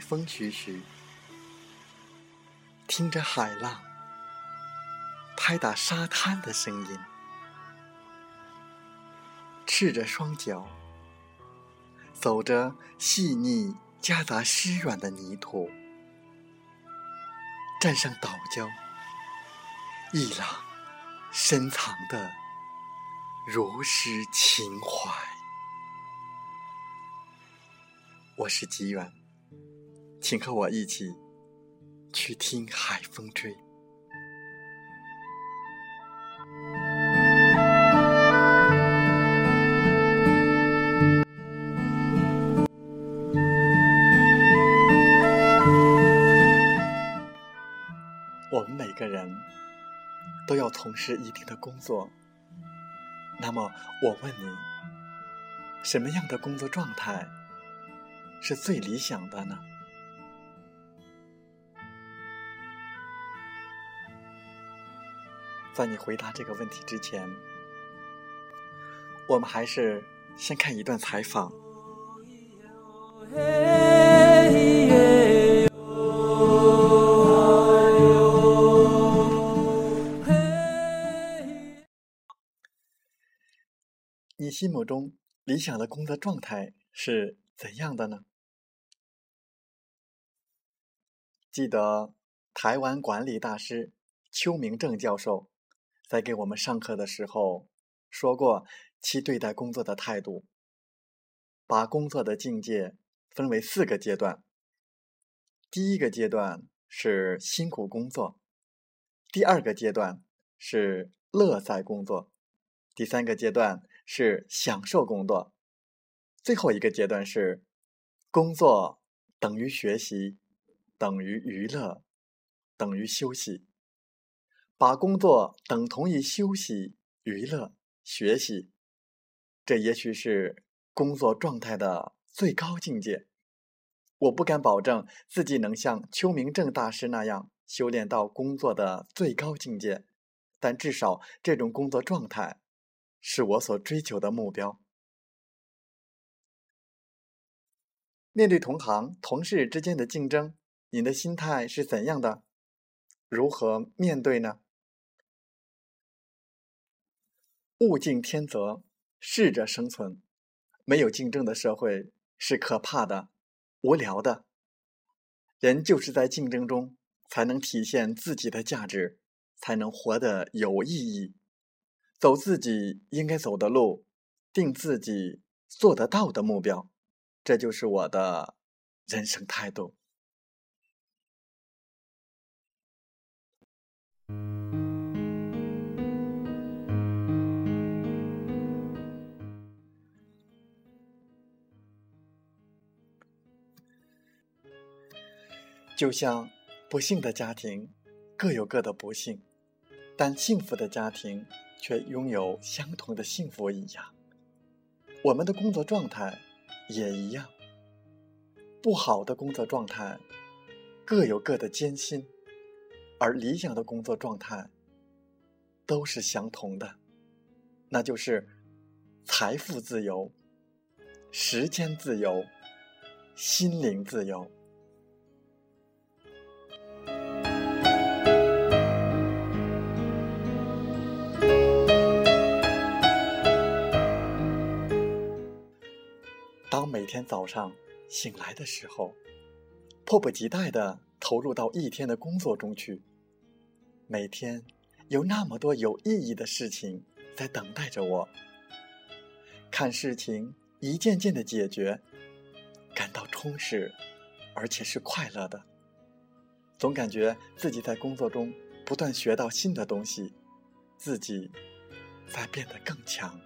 风徐徐，听着海浪拍打沙滩的声音，赤着双脚，走着细腻夹杂湿软的泥土，站上岛礁，一朗深藏的如诗情怀。我是吉远。请和我一起去听海风吹。我们每个人都要从事一定的工作，那么我问你，什么样的工作状态是最理想的呢？在你回答这个问题之前，我们还是先看一段采访。你心目中理想的工作状态是怎样的呢？记得台湾管理大师邱明正教授。在给我们上课的时候说过，其对待工作的态度，把工作的境界分为四个阶段。第一个阶段是辛苦工作，第二个阶段是乐在工作，第三个阶段是享受工作，最后一个阶段是工作等于学习，等于娱乐，等于休息。把工作等同于休息、娱乐、学习，这也许是工作状态的最高境界。我不敢保证自己能像邱明正大师那样修炼到工作的最高境界，但至少这种工作状态是我所追求的目标。面对同行、同事之间的竞争，你的心态是怎样的？如何面对呢？物竞天择，适者生存。没有竞争的社会是可怕的、无聊的。人就是在竞争中才能体现自己的价值，才能活得有意义，走自己应该走的路，定自己做得到的目标。这就是我的人生态度。就像不幸的家庭各有各的不幸，但幸福的家庭却拥有相同的幸福一样。我们的工作状态也一样。不好的工作状态各有各的艰辛，而理想的工作状态都是相同的，那就是财富自由、时间自由、心灵自由。每天早上醒来的时候，迫不及待的投入到一天的工作中去。每天有那么多有意义的事情在等待着我，看事情一件件的解决，感到充实，而且是快乐的。总感觉自己在工作中不断学到新的东西，自己在变得更强。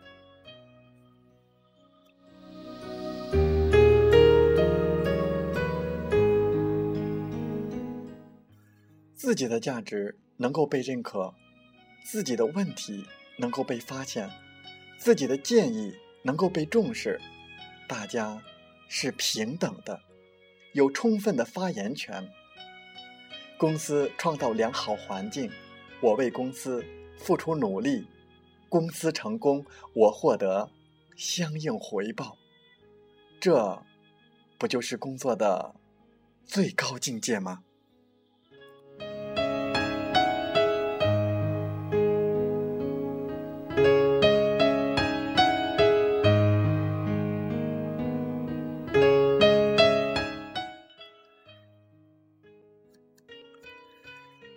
自己的价值能够被认可，自己的问题能够被发现，自己的建议能够被重视，大家是平等的，有充分的发言权。公司创造良好环境，我为公司付出努力，公司成功，我获得相应回报。这，不就是工作的最高境界吗？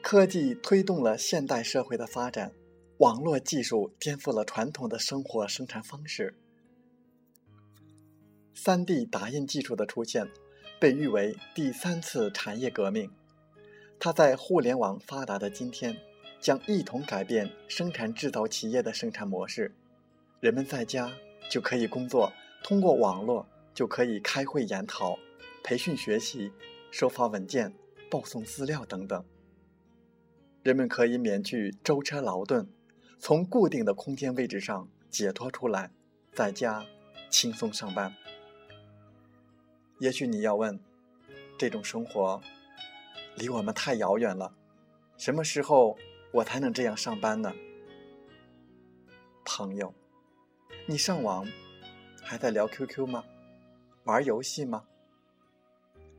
科技推动了现代社会的发展，网络技术颠覆了传统的生活生产方式。三 D 打印技术的出现，被誉为第三次产业革命。它在互联网发达的今天，将一同改变生产制造企业的生产模式。人们在家就可以工作，通过网络就可以开会研讨、培训学习、收发文件、报送资料等等。人们可以免去舟车劳顿，从固定的空间位置上解脱出来，在家轻松上班。也许你要问，这种生活离我们太遥远了，什么时候我才能这样上班呢？朋友，你上网还在聊 QQ 吗？玩游戏吗？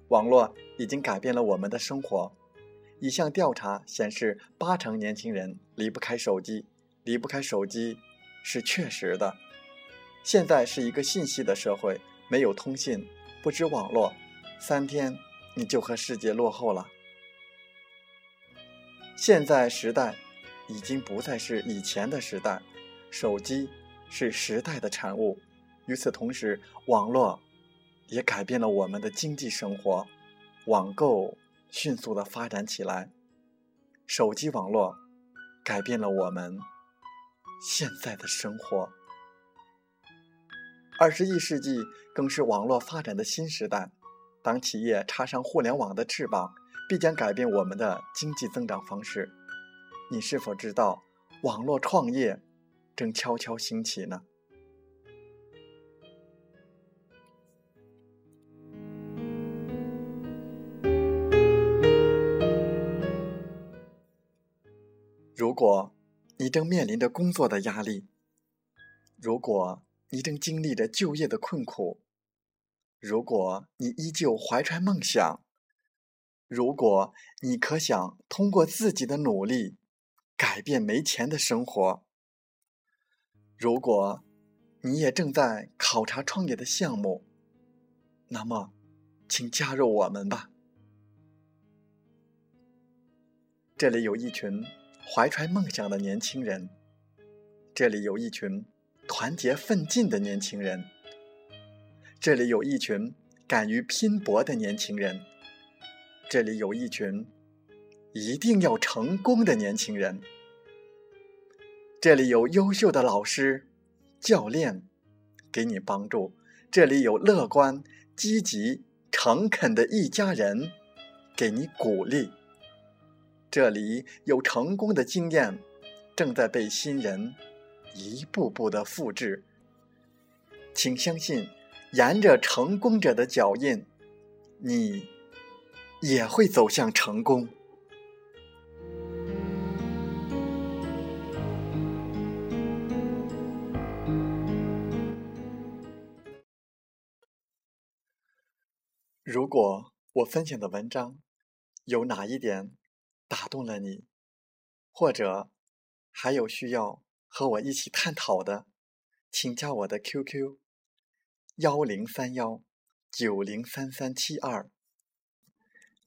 网络已经改变了我们的生活。一项调查显示，八成年轻人离不开手机，离不开手机是确实的。现在是一个信息的社会，没有通信，不知网络，三天你就和世界落后了。现在时代已经不再是以前的时代，手机是时代的产物。与此同时，网络也改变了我们的经济生活，网购。迅速的发展起来，手机网络改变了我们现在的生活。二十一世纪更是网络发展的新时代。当企业插上互联网的翅膀，必将改变我们的经济增长方式。你是否知道，网络创业正悄悄兴起呢？果你正面临着工作的压力，如果你正经历着就业的困苦，如果你依旧怀揣梦想，如果你可想通过自己的努力改变没钱的生活，如果你也正在考察创业的项目，那么，请加入我们吧。这里有一群。怀揣梦想的年轻人，这里有一群团结奋进的年轻人，这里有一群敢于拼搏的年轻人，这里有一群一定要成功的年轻人，这里有优秀的老师、教练给你帮助，这里有乐观、积极、诚恳的一家人给你鼓励。这里有成功的经验，正在被新人一步步的复制。请相信，沿着成功者的脚印，你也会走向成功。如果我分享的文章有哪一点，打动了你，或者还有需要和我一起探讨的，请加我的 QQ：幺零三幺九零三三七二。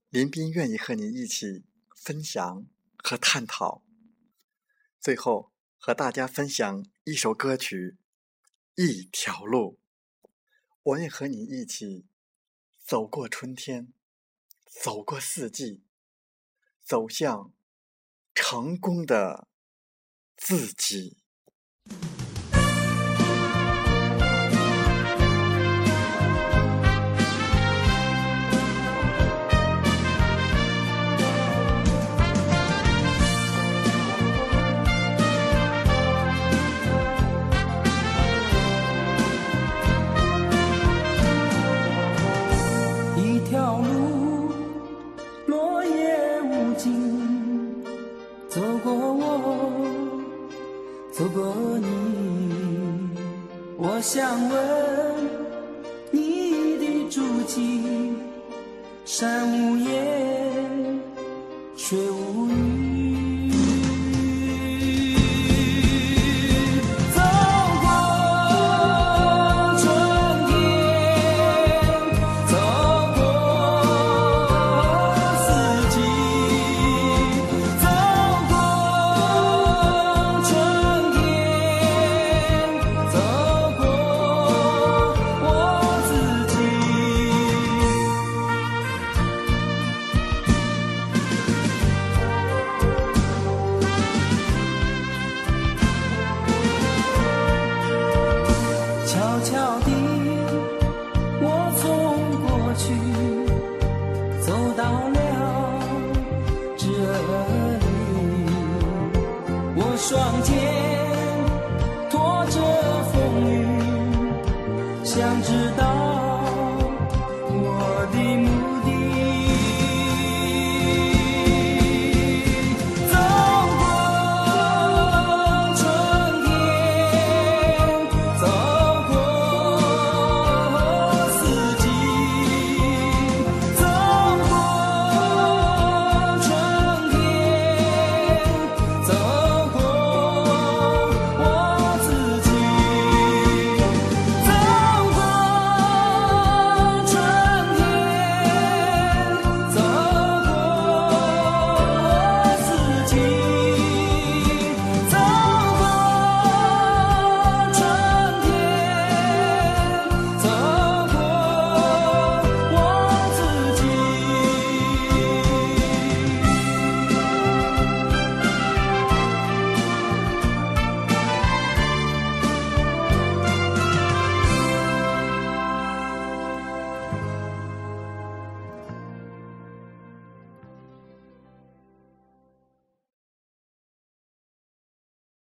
林斌愿意和你一起分享和探讨。最后和大家分享一首歌曲《一条路》，我愿和你一起走过春天，走过四季。走向成功的自己。一条路我想问你的足迹山无想知道。